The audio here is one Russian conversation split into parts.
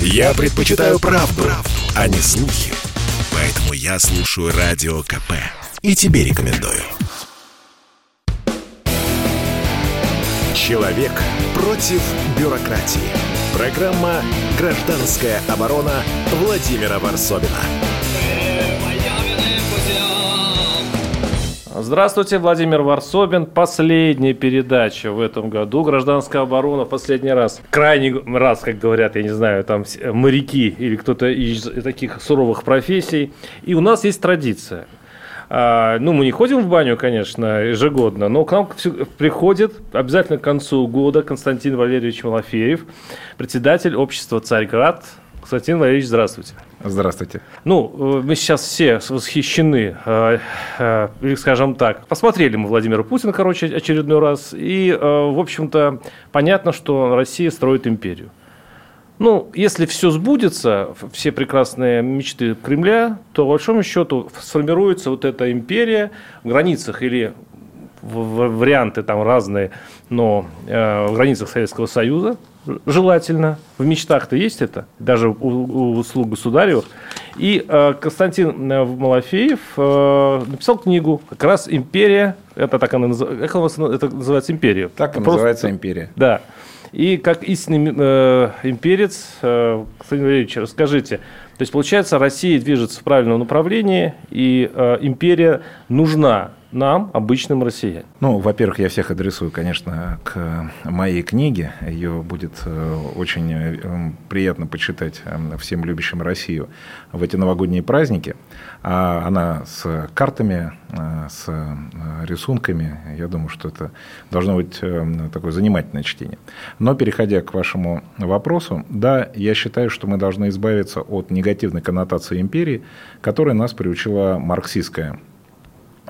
Я предпочитаю правду, правду, а не слухи. Поэтому я слушаю Радио КП. И тебе рекомендую. Человек против бюрократии. Программа «Гражданская оборона» Владимира Варсовина. Здравствуйте, Владимир Варсобин. Последняя передача в этом году. Гражданская оборона последний раз. Крайний раз, как говорят, я не знаю, там моряки или кто-то из таких суровых профессий. И у нас есть традиция. А, ну, мы не ходим в баню, конечно, ежегодно, но к нам приходит обязательно к концу года Константин Валерьевич Малафеев, председатель общества «Царьград». Константин Валерьевич, здравствуйте. Здравствуйте. Ну, мы сейчас все восхищены, э, э, скажем так. Посмотрели мы Владимира Путина, короче, очередной раз. И, э, в общем-то, понятно, что Россия строит империю. Ну, если все сбудется, все прекрасные мечты Кремля, то, по большому счету, сформируется вот эта империя в границах или варианты там разные, но э, в границах Советского Союза, желательно. В мечтах-то есть это, даже у, у слуг государевых. И э, Константин э, Малафеев э, написал книгу, как раз «Империя», это так она называется, это называется «Империя»? Так Просто, называется «Империя». Да. И как истинный э, имперец, э, Константин Валерьевич, расскажите, то есть, получается, Россия движется в правильном направлении, и э, империя нужна нам, обычным россиянам? Ну, во-первых, я всех адресую, конечно, к моей книге. Ее будет э, очень э, приятно почитать э, всем любящим Россию в эти новогодние праздники. А она с картами, с рисунками. Я думаю, что это должно быть такое занимательное чтение. Но, переходя к вашему вопросу, да, я считаю, что мы должны избавиться от негативной коннотации империи, которая нас приучила марксистская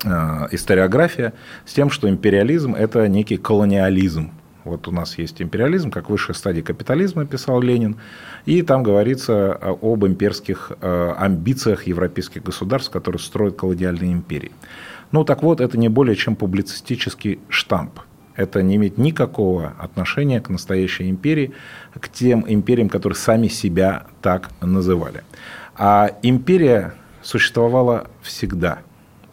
историография с тем, что империализм – это некий колониализм. Вот у нас есть империализм, как высшая стадия капитализма, писал Ленин, и там говорится об имперских э, амбициях европейских государств, которые строят колониальные империи. Ну так вот, это не более чем публицистический штамп. Это не имеет никакого отношения к настоящей империи, к тем империям, которые сами себя так называли. А империя существовала всегда –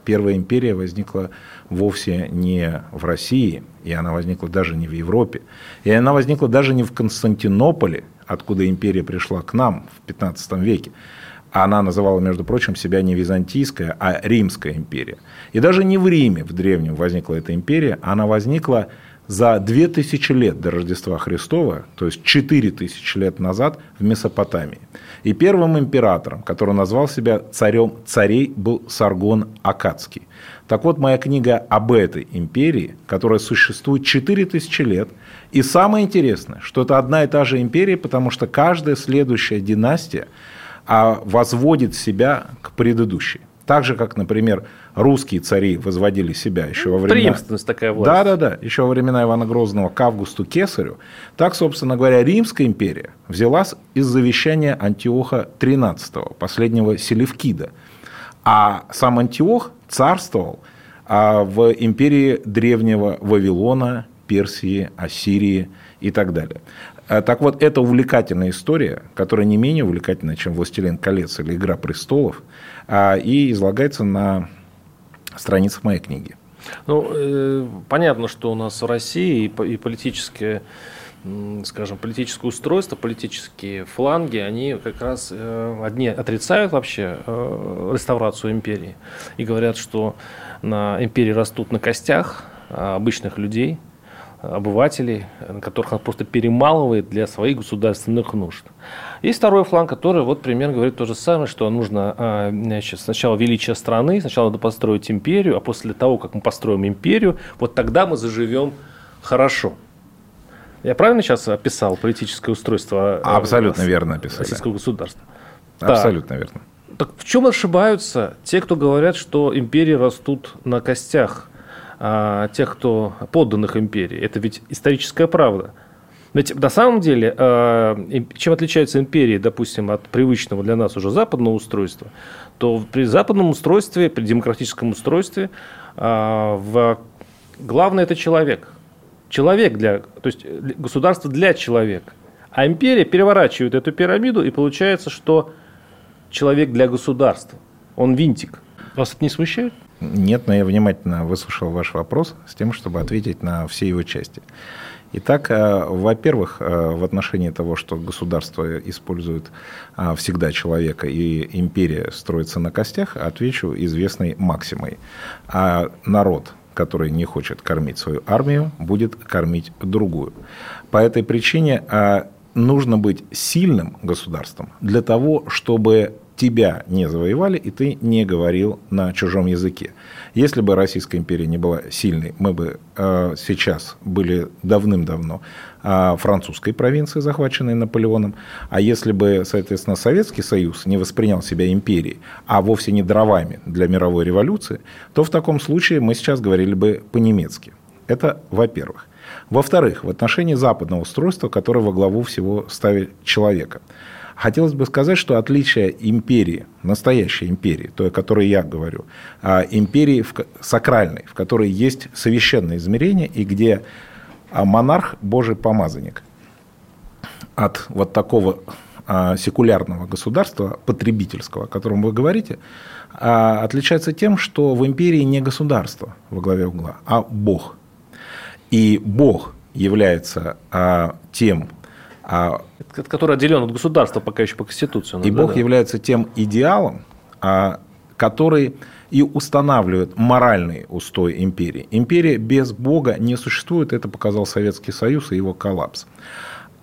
Первая империя возникла вовсе не в России, и она возникла даже не в Европе, и она возникла даже не в Константинополе, откуда империя пришла к нам в 15 веке. Она называла, между прочим, себя не Византийская, а Римская империя. И даже не в Риме, в древнем, возникла эта империя, она возникла за 2000 лет до Рождества Христова, то есть 4000 лет назад в Месопотамии. И первым императором, который назвал себя царем царей, был Саргон Акадский. Так вот, моя книга об этой империи, которая существует 4000 лет. И самое интересное, что это одна и та же империя, потому что каждая следующая династия а, возводит себя к предыдущей. Так же, как, например, русские цари возводили себя еще во времена... Преемственность такая власть. Да, да, да. Еще во времена Ивана Грозного к Августу Кесарю. Так, собственно говоря, Римская империя взялась из завещания Антиоха XIII, последнего Селевкида. А сам Антиох царствовал а, в империи древнего Вавилона, Персии, Ассирии и так далее. А, так вот, это увлекательная история, которая не менее увлекательная, чем «Властелин колец» или «Игра престолов», и излагается на страницах моей книги. Ну, э, понятно, что у нас в России и, политические скажем, политическое устройство, политические фланги, они как раз э, одни отрицают вообще э, реставрацию империи и говорят, что на империи растут на костях обычных людей, обывателей, которых он просто перемалывает для своих государственных нужд. Есть второй фланг, который вот примерно говорит то же самое, что нужно а, значит, сначала величие страны, сначала надо построить империю, а после того, как мы построим империю, вот тогда мы заживем хорошо. Я правильно сейчас описал политическое устройство? А, абсолютно верно описали. Российского государства. Абсолютно так. верно. Так в чем ошибаются те, кто говорят, что империи растут на костях а, тех, кто подданных империи? Это ведь историческая правда. Ведь на самом деле, а, чем отличаются империи, допустим, от привычного для нас уже западного устройства, то при западном устройстве, при демократическом устройстве, а, в... главное это человек. Человек для, то есть государство для человека. А империя переворачивает эту пирамиду, и получается, что человек для государства. Он винтик. Вас это не смущает? Нет, но я внимательно выслушал ваш вопрос с тем, чтобы ответить на все его части. Итак, э, во-первых, э, в отношении того, что государство использует э, всегда человека и империя строится на костях, отвечу известной максимой. А народ, который не хочет кормить свою армию, будет кормить другую. По этой причине нужно быть сильным государством для того, чтобы тебя не завоевали, и ты не говорил на чужом языке. Если бы Российская империя не была сильной, мы бы э, сейчас были давным-давно э, французской провинцией, захваченной Наполеоном. А если бы, соответственно, Советский Союз не воспринял себя империей, а вовсе не дровами для мировой революции, то в таком случае мы сейчас говорили бы по-немецки. Это во-первых. Во-вторых, в отношении западного устройства, которое во главу всего ставит человека – Хотелось бы сказать, что отличие империи, настоящей империи, той, о которой я говорю, а империи сакральной, в которой есть священное измерение и где а, монарх – божий помазанник. От вот такого а, секулярного государства, потребительского, о котором вы говорите, отличается тем, что в империи не государство во главе угла, а Бог. И Бог является тем а, который отделен от государства пока еще по Конституции. И Бог да. является тем идеалом, а, который и устанавливает моральный устой империи. Империя без Бога не существует, это показал Советский Союз и его коллапс.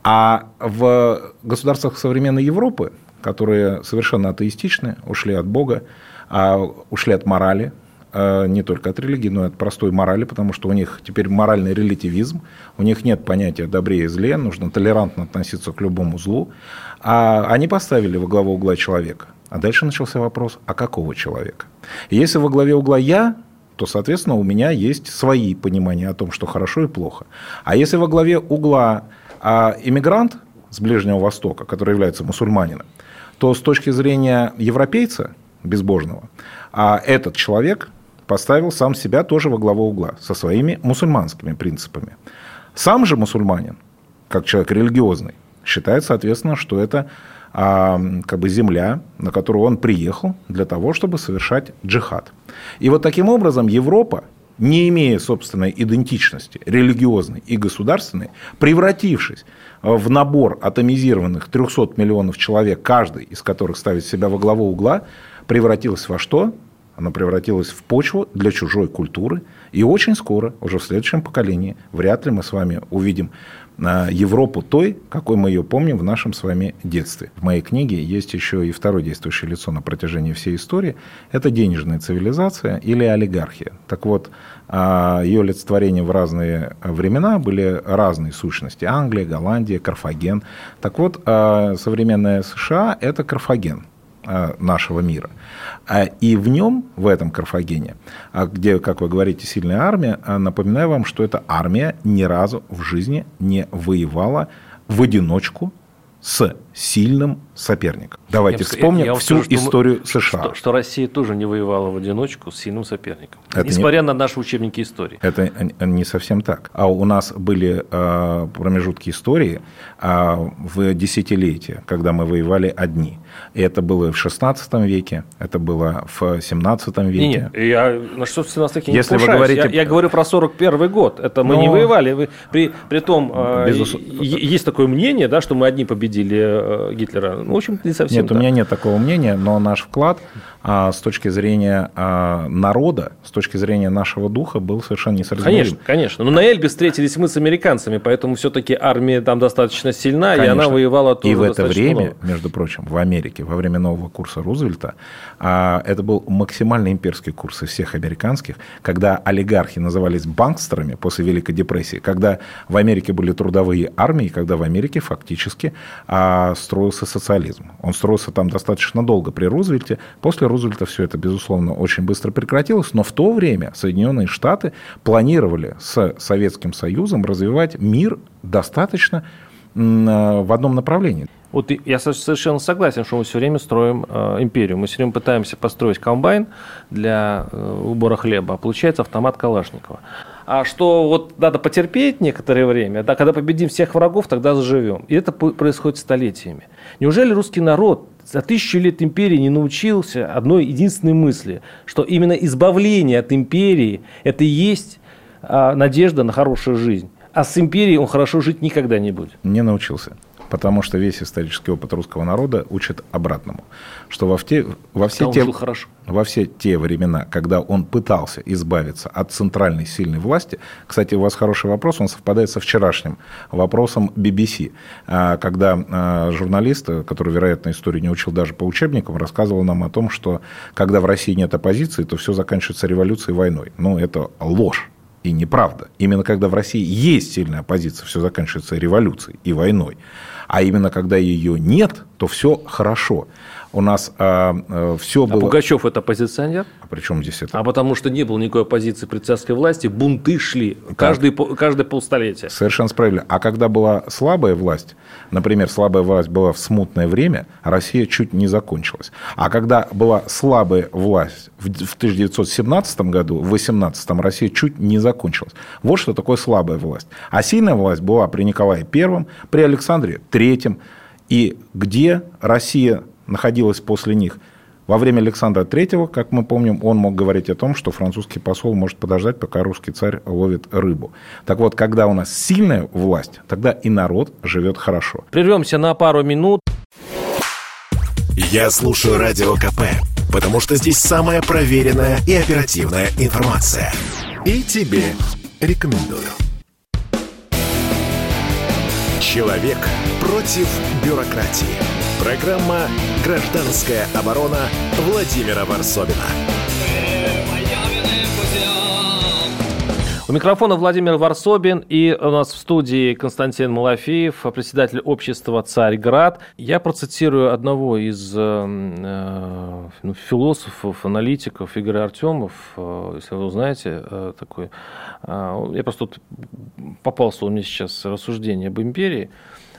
А в государствах современной Европы, которые совершенно атеистичны, ушли от Бога, а, ушли от морали, не только от религии, но и от простой морали, потому что у них теперь моральный релятивизм, у них нет понятия добре и зле, нужно толерантно относиться к любому злу. А они поставили во главу угла человека. А дальше начался вопрос, а какого человека? И если во главе угла я, то, соответственно, у меня есть свои понимания о том, что хорошо и плохо. А если во главе угла а, иммигрант с Ближнего Востока, который является мусульманином, то с точки зрения европейца безбожного, а этот человек поставил сам себя тоже во главу угла со своими мусульманскими принципами. Сам же мусульманин, как человек религиозный, считает, соответственно, что это а, как бы земля, на которую он приехал для того, чтобы совершать джихад. И вот таким образом Европа, не имея собственной идентичности, религиозной и государственной, превратившись в набор атомизированных 300 миллионов человек, каждый из которых ставит себя во главу угла, превратилась во что? Она превратилась в почву для чужой культуры. И очень скоро, уже в следующем поколении, вряд ли мы с вами увидим а, Европу той, какой мы ее помним в нашем с вами детстве. В моей книге есть еще и второе действующее лицо на протяжении всей истории. Это денежная цивилизация или олигархия. Так вот, а, ее олицетворение в разные времена были разные сущности. Англия, Голландия, Карфаген. Так вот, а, современная США – это Карфаген нашего мира. А и в нем, в этом Карфагене, а где, как вы говорите, сильная армия, а напоминаю вам, что эта армия ни разу в жизни не воевала в одиночку с сильным соперником. Давайте я вспомним я всю скажу, историю что, США. Что, что Россия тоже не воевала в одиночку с сильным соперником, это несмотря не, на наши учебники истории. Это не совсем так. А у нас были э, промежутки истории э, в десятилетия, когда мы воевали одни. И это было в 16 веке, это было в 17 веке. Нет, я на что в 17 веке не Если вы говорите... я, я говорю про 41 год. Это мы Но... не воевали. Вы, при, при том, э, Безус... есть такое мнение, да, что мы одни победили Гитлера. Ну, в общем, не совсем Нет, так. у меня нет такого мнения, но наш вклад а, с точки зрения а, народа, с точки зрения нашего духа был совершенно несоразмерим. Конечно, конечно. Но на Эльбе встретились мы с американцами, поэтому все-таки армия там достаточно сильна, конечно. и она воевала тоже И в это время, много. между прочим, в Америке, во время нового курса Рузвельта, а, это был максимально имперский курс из всех американских, когда олигархи назывались банкстерами после Великой депрессии, когда в Америке были трудовые армии, когда в Америке фактически строился социализм. Он строился там достаточно долго при Рузвельте. После Рузвельта все это, безусловно, очень быстро прекратилось, но в то время Соединенные Штаты планировали с Советским Союзом развивать мир достаточно в одном направлении. Вот я совершенно согласен, что мы все время строим э, империю. Мы все время пытаемся построить комбайн для э, убора хлеба, а получается автомат Калашникова. А что вот надо потерпеть некоторое время, да, когда победим всех врагов, тогда заживем. И это происходит столетиями. Неужели русский народ за тысячу лет империи не научился одной единственной мысли, что именно избавление от империи – это и есть а, надежда на хорошую жизнь. А с империей он хорошо жить никогда не будет. Не научился потому что весь исторический опыт русского народа учит обратному, что во, все, во, все те, хорошо. во все те времена, когда он пытался избавиться от центральной сильной власти, кстати, у вас хороший вопрос, он совпадает со вчерашним вопросом BBC, а, когда а, журналист, который, вероятно, историю не учил даже по учебникам, рассказывал нам о том, что когда в России нет оппозиции, то все заканчивается революцией и войной. Ну, это ложь. И неправда. Именно когда в России есть сильная оппозиция, все заканчивается революцией и войной. А именно когда ее нет, то все хорошо у нас а, а, все а было... Пугачев это оппозиционер? А при чем здесь это? А потому что не было никакой оппозиции при царской власти, бунты шли каждый, каждое полстолетие. Совершенно справедливо. А когда была слабая власть, например, слабая власть была в смутное время, Россия чуть не закончилась. А когда была слабая власть в 1917 году, в 18 Россия чуть не закончилась. Вот что такое слабая власть. А сильная власть была при Николае I, при Александре III, и где Россия находилась после них. Во время Александра III, как мы помним, он мог говорить о том, что французский посол может подождать, пока русский царь ловит рыбу. Так вот, когда у нас сильная власть, тогда и народ живет хорошо. Прервемся на пару минут. Я слушаю Радио КП, потому что здесь самая проверенная и оперативная информация. И тебе рекомендую. Человек против бюрократии. Программа «Гражданская оборона» Владимира Варсобина. У микрофона Владимир Варсобин и у нас в студии Константин Малафеев, председатель общества «Царьград». Я процитирую одного из э, э, ну, философов, аналитиков Игоря Артемов, э, если вы знаете, э, такой. Э, я просто тут попался у меня сейчас рассуждение об империи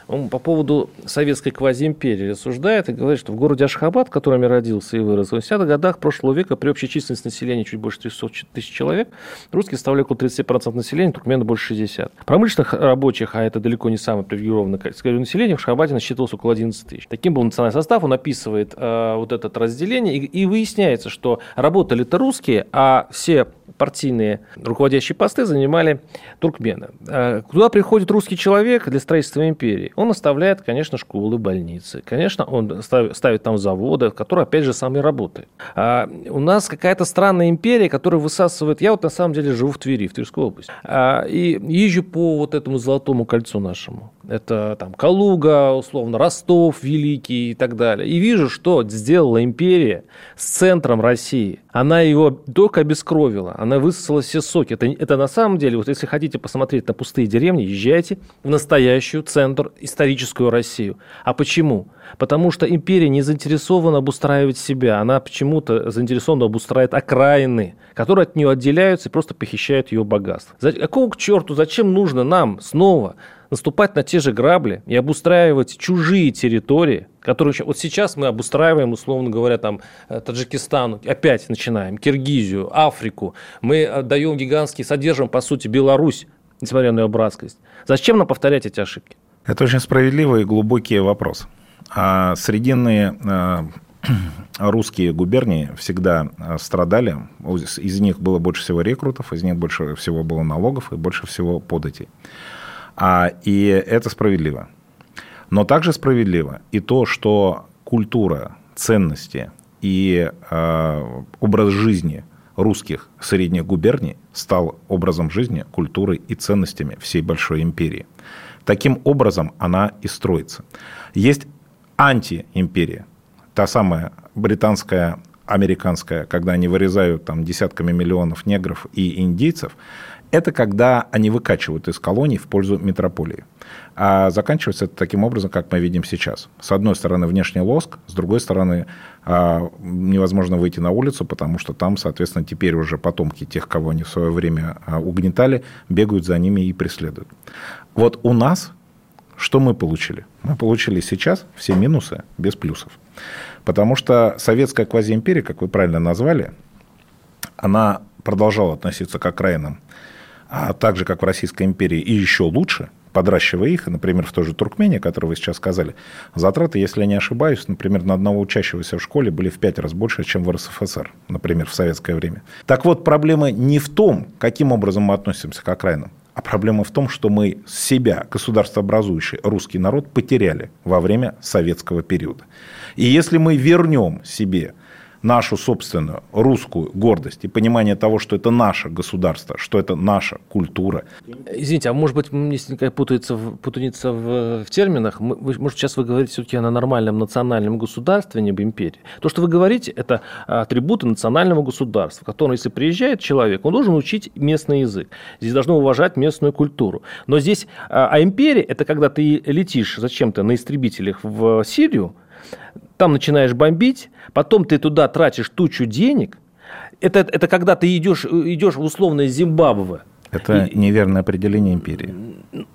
он по поводу советской квазиимперии рассуждает и говорит, что в городе Ашхабад, в котором я родился и вырос, в 80-х годах прошлого века при общей численности населения чуть больше 300 тысяч человек, русские составляли около 30% населения, туркмены больше 60%. Промышленных рабочих, а это далеко не самое привилегированное население, в Ашхабаде насчитывалось около 11 тысяч. Таким был национальный состав, он описывает э, вот это разделение, и, и выясняется, что работали-то русские, а все партийные руководящие посты занимали туркмены. Э, куда приходит русский человек для строительства империи? Он оставляет, конечно, школы, больницы. Конечно, он ставит, там заводы, в которых, опять же, сам и работает. А у нас какая-то странная империя, которая высасывает... Я вот на самом деле живу в Твери, в Тверской области. А, и езжу по вот этому золотому кольцу нашему. Это там Калуга, условно, Ростов Великий и так далее. И вижу, что сделала империя с центром России. Она его только обескровила, она высосала все соки. Это, это на самом деле, вот если хотите посмотреть на пустые деревни, езжайте в настоящую центр историческую Россию. А почему? Потому что империя не заинтересована обустраивать себя, она почему-то заинтересована обустраивать окраины, которые от нее отделяются и просто похищают ее богатство. Какого к черту, зачем нужно нам снова наступать на те же грабли и обустраивать чужие территории, которые вот сейчас мы обустраиваем, условно говоря, там э, Таджикистан, опять начинаем, Киргизию, Африку. Мы э, даем гигантский, содержим, по сути, Беларусь, несмотря на ее братскость. Зачем нам повторять эти ошибки? Это очень справедливый и глубокий вопрос. А срединные а, русские губернии всегда страдали. Из них было больше всего рекрутов, из них больше всего было налогов и больше всего податей. А, и это справедливо. Но также справедливо и то, что культура, ценности и э, образ жизни русских средних губерний стал образом жизни, культурой и ценностями всей большой империи. Таким образом она и строится. Есть антиимперия, та самая британская, американская, когда они вырезают там десятками миллионов негров и индейцев, это когда они выкачивают из колоний в пользу метрополии. А заканчивается это таким образом, как мы видим сейчас. С одной стороны внешний лоск, с другой стороны а, невозможно выйти на улицу, потому что там, соответственно, теперь уже потомки тех, кого они в свое время а, угнетали, бегают за ними и преследуют. Вот у нас что мы получили? Мы получили сейчас все минусы без плюсов. Потому что советская квазиимперия, как вы правильно назвали, она продолжала относиться к окраинам а также как в Российской империи, и еще лучше, подращивая их, например, в той же Туркмении, которую вы сейчас сказали, затраты, если я не ошибаюсь, например, на одного учащегося в школе были в пять раз больше, чем в РСФСР, например, в советское время. Так вот, проблема не в том, каким образом мы относимся к окраинам, а проблема в том, что мы себя, государствообразующий русский народ, потеряли во время советского периода. И если мы вернем себе нашу собственную русскую гордость и понимание того, что это наше государство, что это наша культура. Извините, а может быть, мне какая путается, путаница в, в терминах? Вы, может, сейчас вы говорите все-таки о нормальном национальном государстве, а не об империи? То, что вы говорите, это атрибуты национального государства, которое, если приезжает человек, он должен учить местный язык. Здесь должно уважать местную культуру. Но здесь, а, а империя, это когда ты летишь зачем-то на истребителях в Сирию, там начинаешь бомбить, потом ты туда тратишь тучу денег. Это, это когда ты идешь, идешь в условное Зимбабве, это и, неверное определение империи.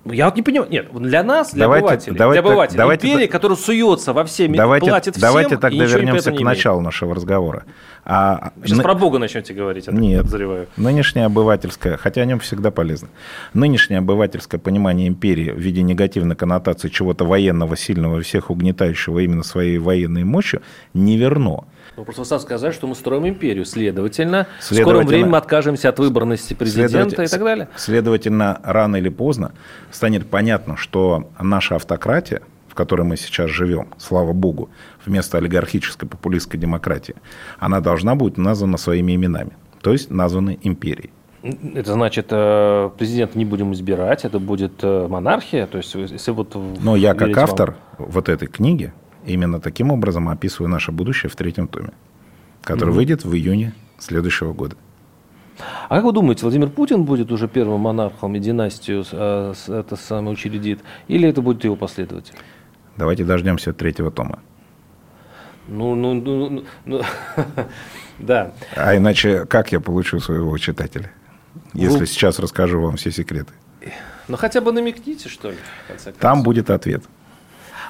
Я вот не понимаю. Нет, для нас, для давайте, обывателей, давайте, для обывателей давайте, империя, которая суется во все, давайте, платит всем, Давайте тогда вернемся к началу нашего разговора. А, сейчас ны... про Бога начнете говорить, я Нет, подозреваю. нынешнее обывательское, хотя о нем всегда полезно, нынешнее обывательское понимание империи в виде негативной коннотации чего-то военного, сильного, всех угнетающего именно своей военной мощью, не верно. Ну, просто сам сказать, что мы строим империю. Следовательно, Следовательно, в скором времени мы откажемся от выборности президента и так далее. Следовательно, рано или поздно станет понятно, что наша автократия, в которой мы сейчас живем, слава богу, вместо олигархической популистской демократии, она должна быть названа своими именами, то есть названа империей. Это значит, э, президента не будем избирать, это будет э, монархия? То есть, если вот Но я как автор вам... вот этой книги, Именно таким образом описываю наше будущее в третьем томе, который mm выйдет в июне следующего года. А как вы думаете, Владимир Путин будет уже первым монархом и династию э, это самое учредит, или это будет его последователь? Давайте дождемся третьего тома. Ну, ну, ну, ну, ну да. А иначе как я получу своего читателя, если ну, сейчас расскажу вам все секреты? Ну, хотя бы намекните, что ли. Там будет ответ.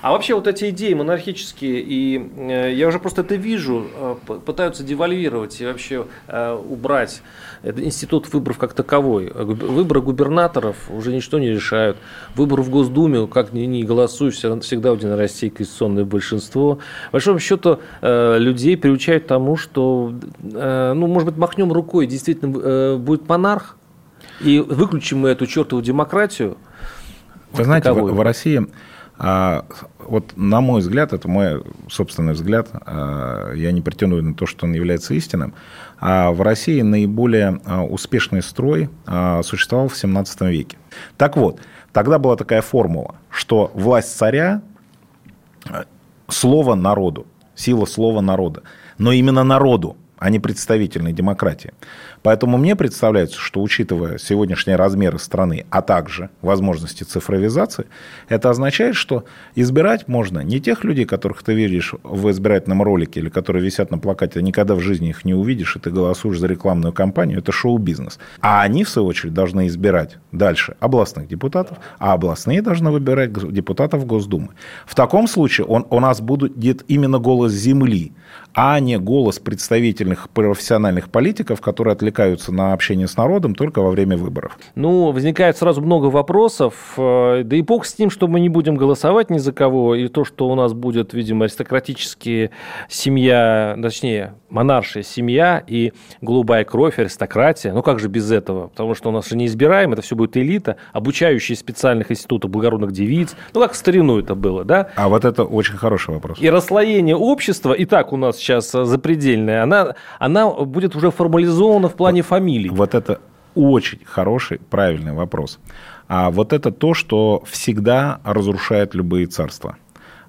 А вообще вот эти идеи монархические, и э, я уже просто это вижу, э, пытаются девальвировать и вообще э, убрать институт выборов как таковой. Выборы губернаторов уже ничто не решают. Выборы в Госдуме, как ни, ни голосуешь, всегда у Единой России конституционное большинство. По большому счету людей приучают к тому, что, ну, может быть, махнем рукой, действительно будет монарх, и выключим мы эту чертову демократию. Вы знаете, в, в России а вот на мой взгляд, это мой собственный взгляд, а, я не претендую на то, что он является истинным, а в России наиболее а, успешный строй а, существовал в 17 веке. Так вот, тогда была такая формула, что власть царя – слово народу, сила слова народа, но именно народу, а не представительной демократии. Поэтому мне представляется, что учитывая сегодняшние размеры страны, а также возможности цифровизации, это означает, что избирать можно не тех людей, которых ты видишь в избирательном ролике или которые висят на плакате, ты никогда в жизни их не увидишь, и ты голосуешь за рекламную кампанию, это шоу-бизнес. А они, в свою очередь, должны избирать дальше областных депутатов, а областные должны выбирать депутатов Госдумы. В таком случае он, у нас будет именно голос земли, а не голос представительных профессиональных политиков, которые отвлекаются на общение с народом только во время выборов. Ну, возникает сразу много вопросов. Э, да и бог с ним, что мы не будем голосовать ни за кого, и то, что у нас будет, видимо, аристократические семья, точнее, монаршая семья и голубая кровь, аристократия. Ну, как же без этого? Потому что у нас же не избираем, это все будет элита, обучающие специальных институтов благородных девиц. Ну, как в старину это было, да? А вот это очень хороший вопрос. И расслоение общества, и так у нас сейчас запредельная, она, она будет уже формализована в плане фамилий. Вот это очень хороший, правильный вопрос. А вот это то, что всегда разрушает любые царства.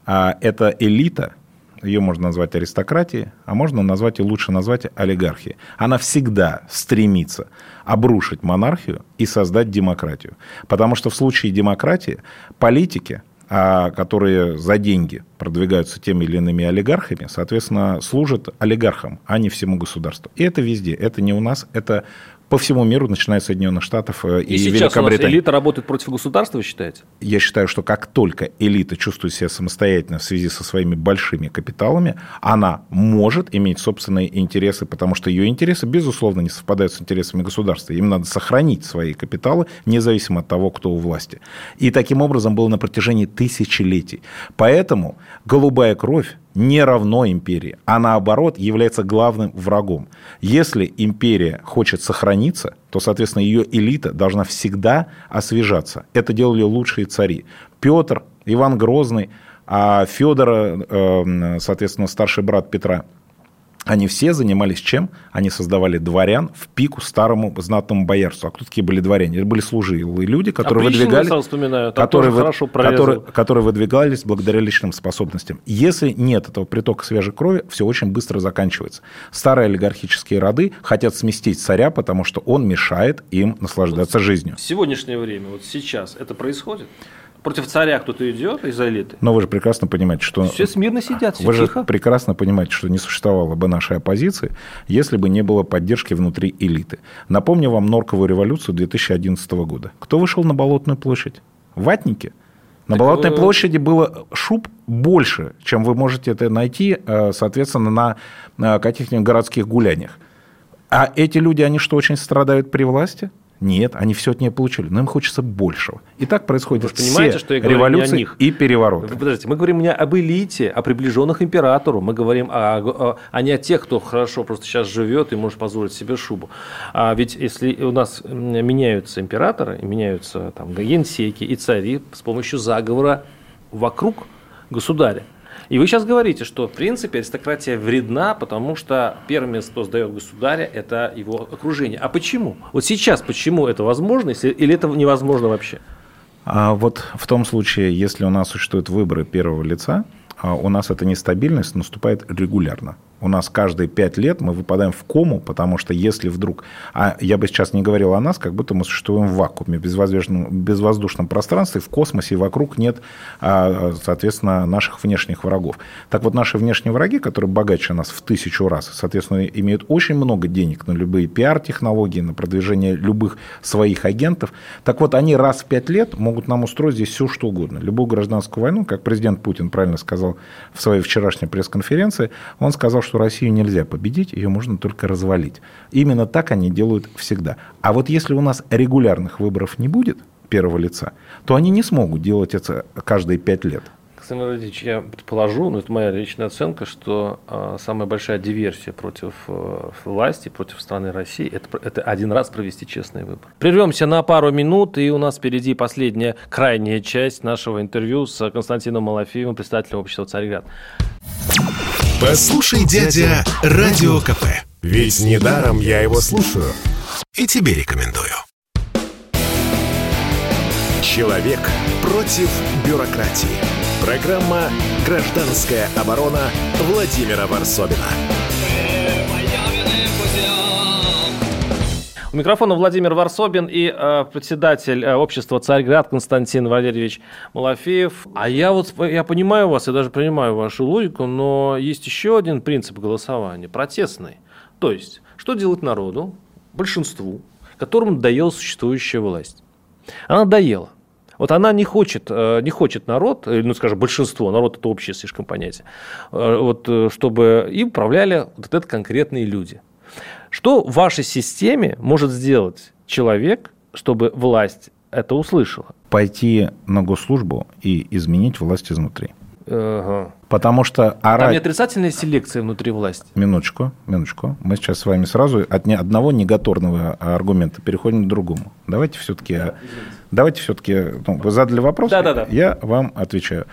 А это элита, ее можно назвать аристократией, а можно назвать и лучше назвать олигархией. Она всегда стремится обрушить монархию и создать демократию. Потому что в случае демократии политики которые за деньги продвигаются теми или иными олигархами, соответственно, служат олигархам, а не всему государству. И это везде. Это не у нас, это по всему миру, начиная с Соединенных Штатов и, и, и сейчас Великобритании. У нас элита работает против государства, вы считаете? Я считаю, что как только элита чувствует себя самостоятельно в связи со своими большими капиталами, она может иметь собственные интересы, потому что ее интересы, безусловно, не совпадают с интересами государства. Им надо сохранить свои капиталы, независимо от того, кто у власти. И таким образом было на протяжении тысячелетий. Поэтому голубая кровь не равно империи, а наоборот является главным врагом. Если империя хочет сохраниться, то, соответственно, ее элита должна всегда освежаться. Это делали лучшие цари. Петр, Иван Грозный, а Федор, э, соответственно, старший брат Петра – они все занимались чем? Они создавали дворян в пику старому знатному боярству. А кто такие были дворяне? Это были служилые люди, которые а выдвигались, которые, вы, которые, которые выдвигались благодаря личным способностям. Если нет этого притока свежей крови, все очень быстро заканчивается. Старые олигархические роды хотят сместить царя, потому что он мешает им наслаждаться вот жизнью. В сегодняшнее время, вот сейчас это происходит? Против царя кто-то идет из элиты. Но вы же прекрасно понимаете, что... Все смирно сидят, все Вы тихо. же прекрасно понимаете, что не существовало бы нашей оппозиции, если бы не было поддержки внутри элиты. Напомню вам Норковую революцию 2011 года. Кто вышел на Болотную площадь? Ватники. На так Болотной вы... Э, площади было шуб больше, чем вы можете это найти, э, соответственно, на каких-нибудь городских гуляниях. А эти люди, они что, очень страдают при власти? Нет, они все от нее получили, но им хочется большего. И так происходит Вы все что я революции о них. и перевороты. Подождите, мы говорим не об элите, о приближенных императору. Мы говорим о, о, а не о тех, кто хорошо просто сейчас живет и может позволить себе шубу. А ведь если у нас меняются императоры, меняются там генсеки и цари с помощью заговора вокруг государя, и вы сейчас говорите, что в принципе аристократия вредна, потому что первое место, сдает государя, это его окружение. А почему? Вот сейчас почему это возможно, если, или это невозможно вообще? А вот в том случае, если у нас существуют выборы первого лица, а у нас эта нестабильность наступает регулярно у нас каждые пять лет мы выпадаем в кому, потому что если вдруг... А я бы сейчас не говорил о нас, как будто мы существуем в вакууме, в безвоздушном, безвоздушном пространстве, в космосе, вокруг нет, а, соответственно, наших внешних врагов. Так вот, наши внешние враги, которые богаче нас в тысячу раз, соответственно, имеют очень много денег на любые пиар-технологии, на продвижение любых своих агентов. Так вот, они раз в пять лет могут нам устроить здесь все, что угодно. Любую гражданскую войну, как президент Путин правильно сказал в своей вчерашней пресс-конференции, он сказал, что Россию нельзя победить, ее можно только развалить. Именно так они делают всегда. А вот если у нас регулярных выборов не будет первого лица, то они не смогут делать это каждые пять лет. Александр Владимирович, я предположу, но это моя личная оценка, что э, самая большая диверсия против э, власти, против страны России, это, это один раз провести честный выбор. Прервемся на пару минут, и у нас впереди последняя, крайняя часть нашего интервью с Константином Малафеевым, председателем общества «Царьград». Послушай, дядя, Радио КП. Ведь недаром я его слушаю. И тебе рекомендую. Человек против бюрократии. Программа «Гражданская оборона» Владимира Варсобина. У микрофона Владимир Варсобин и э, председатель э, общества «Царьград» Константин Валерьевич Малафеев. А я вот я понимаю вас, я даже принимаю вашу логику, но есть еще один принцип голосования – протестный. То есть, что делать народу, большинству, которому доела существующая власть? Она доела. Вот она не хочет, э, не хочет народ, ну, скажем, большинство, народ это общее слишком понятие, э, вот, э, чтобы им управляли вот это конкретные люди. Что в вашей системе может сделать человек, чтобы власть это услышала? Пойти на госслужбу и изменить власть изнутри. Ага. Потому что орать... Там не отрицательная селекция внутри власти. Минуточку, минуточку. Мы сейчас с вами сразу от одного негаторного аргумента переходим к другому. Давайте все-таки... Да, давайте все-таки... Ну, вы задали вопрос, да, да, да. я вам отвечаю.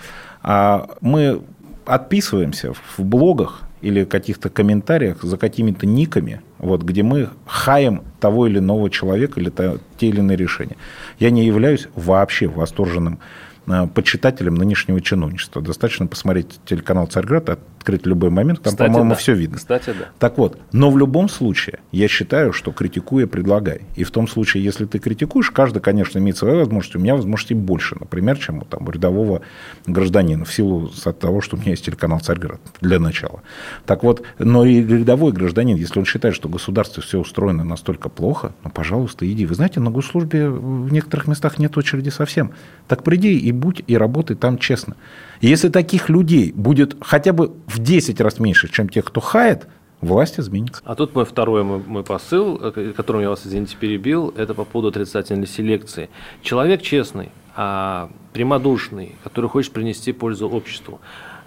А мы отписываемся в блогах или каких-то комментариях за какими-то никами, вот, где мы хаем того или иного человека или то, те или иные решения. Я не являюсь вообще восторженным э, почитателем нынешнего чиновничества. Достаточно посмотреть телеканал «Царьград», открыть любой момент, там, по-моему, да. все видно. Кстати, да. Так вот, но в любом случае, я считаю, что критикуя, предлагай. И в том случае, если ты критикуешь, каждый, конечно, имеет свои возможности. У меня возможностей больше, например, чем у, там, рядового гражданина, в силу от того, что у меня есть телеканал «Царьград» для начала. Так вот, но и рядовой гражданин, если он считает, что государство все устроено настолько плохо, ну, пожалуйста, иди. Вы знаете, на госслужбе в некоторых местах нет очереди совсем. Так приди и будь, и работай там честно. Если таких людей будет хотя бы в 10 раз меньше, чем тех, кто хает, власть изменится. А тут мой второй мой, мой посыл, э, которым я вас, извините, перебил, это по поводу отрицательной селекции. Человек честный, а прямодушный, который хочет принести пользу обществу,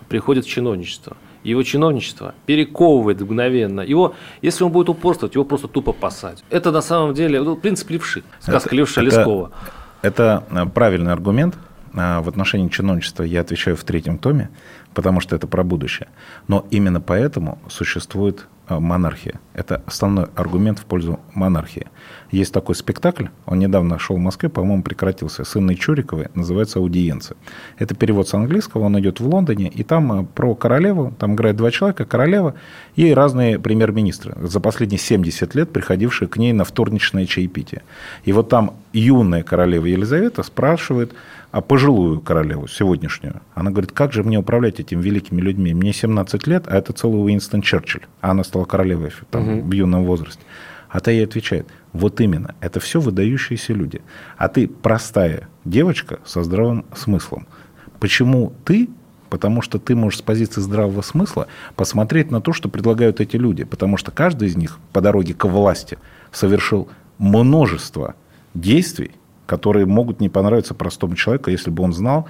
приходит в чиновничество. Его чиновничество перековывает мгновенно. Его, если он будет упорствовать, его просто тупо посадят. Это на самом деле ну, принцип левши. Сказка Это- Левша это- Лескова. Это э, правильный аргумент. А, В отношении чиновничества я отвечаю в третьем томе, потому что это про будущее. Но именно поэтому существует э, монархия. Это основной аргумент в пользу монархии. Есть такой спектакль, он недавно шел в Москве, по-моему, прекратился, с Инной Чуриковой, называется «Аудиенция». Это перевод с английского, он идет в Лондоне, и там э, про королеву, там играет два человека, королева и разные премьер-министры, за последние 70 лет приходившие к ней на вторничное чаепитие. И вот там юная королева Елизавета спрашивает, а пожилую королеву, сегодняшнюю, она говорит, как же мне управлять этими великими людьми? Мне 17 лет, а это целый Уинстон Черчилль. А она стала королевой там, в юном возрасте. А та ей отвечает, вот именно, это все выдающиеся люди. А ты простая девочка со здравым смыслом. Почему ты? Потому что ты можешь с позиции здравого смысла посмотреть на то, что предлагают эти люди. Потому что каждый из них по дороге к власти совершил множество действий, которые могут не понравиться простому человеку, если бы он знал,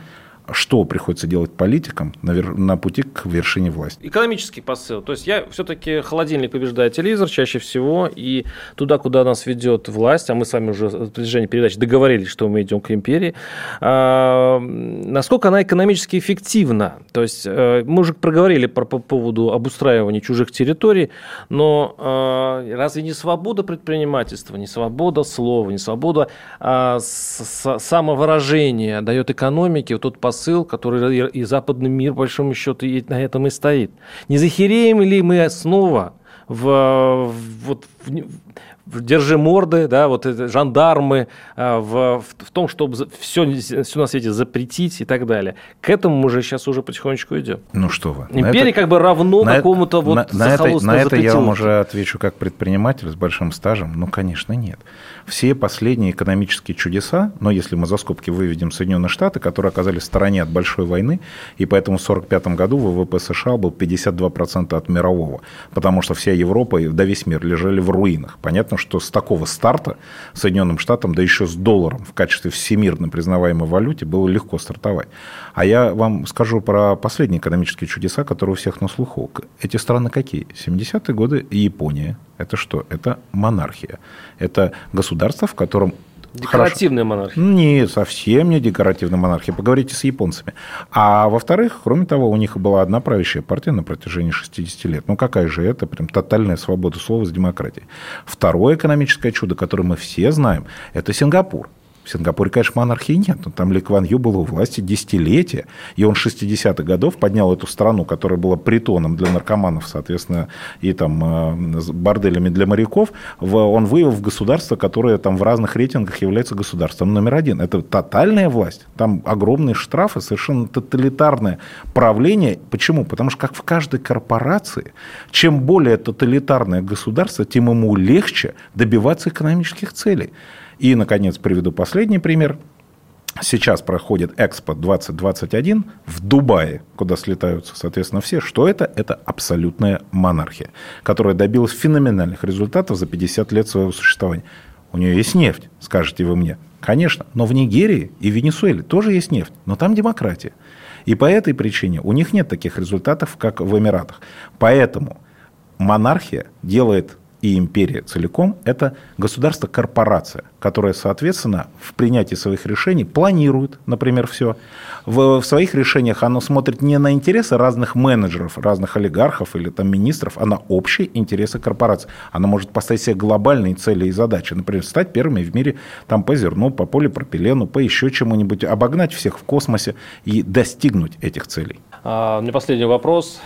что приходится делать политикам на, вер- на пути к вершине власти. Экономический посыл. То есть я все-таки холодильник побеждает телевизор чаще всего, и туда, куда нас ведет власть, а мы с вами уже в протяжении передачи договорились, что мы идем к империи, а, насколько она экономически эффективна. То есть э, мы уже проговорили про, по поводу обустраивания чужих территорий, но э, разве не свобода предпринимательства, не свобода слова, не свобода а, с- с- самовыражения дает экономике вот тот посыл, который и, западный мир, по большому счету, на этом и стоит. Не захереем ли мы снова в, в- вот, в держи морды, да, вот это, жандармы, а, в, в, в том, чтобы все, все на свете запретить и так далее. К этому мы же сейчас уже потихонечку идем. Ну что вы. Империя это- как бы равно какому-то вот на, на это, на это я вам уже отвечу как предприниматель с большим стажем. Ну, конечно, нет. Все последние экономические чудеса, но если мы за скобки выведем Соединенные Штаты, которые оказались в стороне от большой войны, и поэтому в 1945 году ВВП США был 52% от мирового, потому что вся Европа и да весь мир лежали в руинах. Понятно, что с такого старта Соединенным Штатам, да еще с долларом в качестве всемирно признаваемой валюте, было легко стартовать. А я вам скажу про последние экономические чудеса, которые у всех на слуху. Эти страны какие? 70-е годы Япония. Это что? Это монархия. Это государство, в котором хорошо- Декоративная монархия. не, совсем не декоративная монархия. Поговорите с японцами. А во-вторых, кроме того, у них была одна правящая партия на протяжении 60 лет. Ну, какая же это? Прям тотальная свобода слова с демократией. Второе экономическое чудо, которое мы все знаем, это Сингапур. В Сингапуре, конечно, монархии нет, но там Ли Кван Ю был у власти десятилетия, и он 60-х годов поднял эту страну, которая была притоном для наркоманов, соответственно, и там э, борделями для моряков, в- он вывел в государство, которое там в разных рейтингах является государством номер один. Это тотальная власть, там огромные штрафы, совершенно тоталитарное правление. Почему? Потому что, как в каждой корпорации, чем более тоталитарное государство, тем ему легче добиваться экономических целей. И, наконец, приведу последний пример. Сейчас проходит Экспо 2021 в Дубае, куда слетаются, соответственно, все. Что это? Это абсолютная монархия, которая добилась феноменальных результатов за 50 лет своего существования. У нее есть нефть, скажете вы мне. Конечно, но в Нигерии и Венесуэле тоже есть нефть, но там демократия. И по этой причине у них нет таких результатов, как в Эмиратах. Поэтому монархия делает и империя целиком – это государство-корпорация, которое, соответственно, в принятии своих решений планирует, например, все. В, в своих решениях оно смотрит не на интересы разных менеджеров, разных олигархов или там министров, а на общие интересы корпорации. Оно может поставить себе глобальные цели и задачи. Например, стать первыми в мире там, по зерну, по полипропилену, по еще чему-нибудь, обогнать всех в космосе и достигнуть этих целей. А, у последний вопрос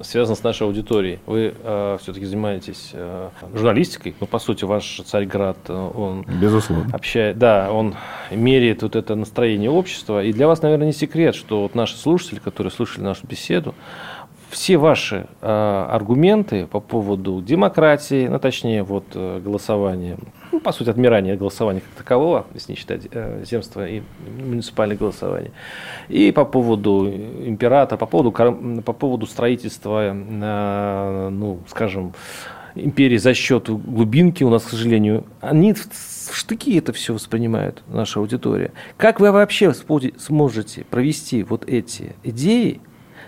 связан с нашей аудиторией. Вы э, все-таки занимаетесь э, журналистикой, ну, по сути, ваш Царьград, э, он... Безусловно. Общает, да, он меряет вот это настроение общества. И для вас, наверное, не секрет, что вот наши слушатели, которые слушали нашу беседу, все ваши э, аргументы по поводу демократии, ну, точнее, вот э, голосования, по сути, отмирания голосования как такового, если не считать э, земства и муниципальное голосование, и по поводу императора, по поводу, по поводу строительства, э, ну, скажем, империи за счет глубинки у нас, к сожалению, они в штыки это все воспринимают, наша аудитория. Как вы вообще сможете провести вот эти идеи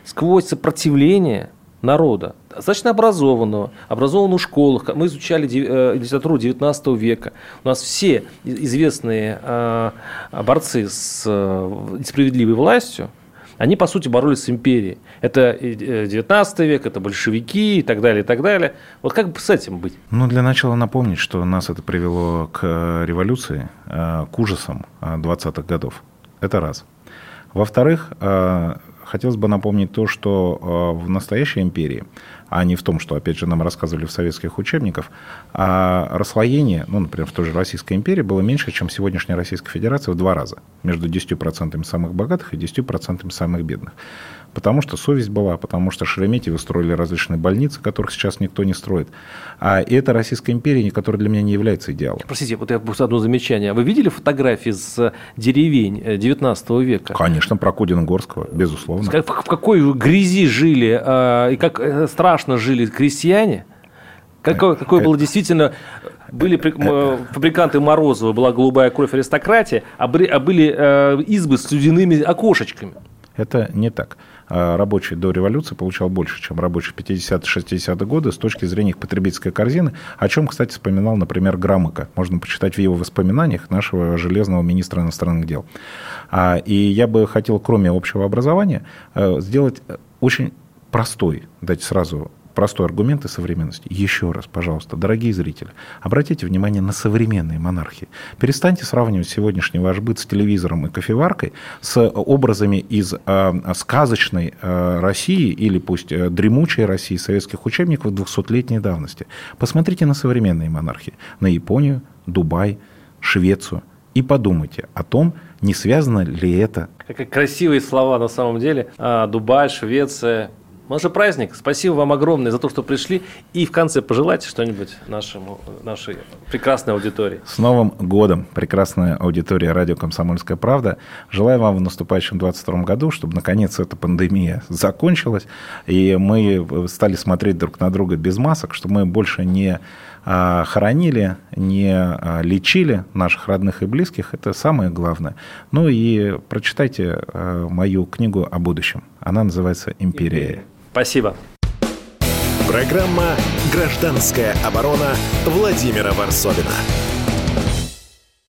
сквозь сопротивление народа, достаточно образованного, образованного в школах. Мы изучали э, литературу 19 века. У нас все известные э, борцы с э, справедливой властью, они, по сути, боролись с империей. Это 19 век, это большевики и так далее, и так далее. Вот как бы с этим быть? Ну, для начала напомнить, что нас это привело к революции, к ужасам 20-х годов. Это раз. Во-вторых, хотелось бы напомнить то, что э, в настоящей империи, а не в том, что, опять же, нам рассказывали в советских учебниках, а расслоение, ну, например, в той же Российской империи было меньше, чем сегодняшняя Российская Федерация в два раза. Между 10% самых богатых и 10% самых бедных. Потому что совесть была, потому что Шереметьевы строили различные больницы, которых сейчас никто не строит. А это Российская империя, которая для меня не является идеалом. Простите, вот я одно замечание. Вы видели фотографии с деревень 19 э, века? Конечно, Прокудина Горского, безусловно. В какой грязи жили а, и как э, страшно жили крестьяне? Какое, какое было действительно... Были фабриканты Морозова, была голубая кровь аристократии, а были, а были э, избы с студяными окошечками. Это не так. А рабочий до революции получал больше, чем рабочий 50-60-е годы с точки зрения их потребительской корзины, о чем, кстати, вспоминал, например, Грамыка. Можно почитать в его воспоминаниях нашего железного министра иностранных дел. А, и я бы хотел, кроме общего образования, э, сделать очень простой, дать сразу простой аргумент и современности. Еще раз, пожалуйста, дорогие зрители, обратите внимание на современные монархии. Перестаньте сравнивать сегодняшний ваш быт с телевизором и кофеваркой с образами из э, сказочной э, России или пусть э, дремучей России советских учебников 200-летней давности. Посмотрите на современные монархии, на Японию, Дубай, Швецию и подумайте о том, не связано ли это. Какие красивые слова на самом деле. А, Дубай, Швеция, у нас же праздник. Спасибо вам огромное за то, что пришли. И в конце пожелайте что-нибудь нашему, нашей прекрасной аудитории. С Новым годом, прекрасная аудитория радио «Комсомольская правда». Желаю вам в наступающем 2022 году, чтобы наконец эта пандемия закончилась, и мы стали смотреть друг на друга без масок, чтобы мы больше не а, хоронили, не а, лечили наших родных и близких. Это самое главное. Ну и прочитайте а, мою книгу о будущем. Она называется «Империя». Спасибо. Программа «Гражданская оборона» Владимира Варсовина.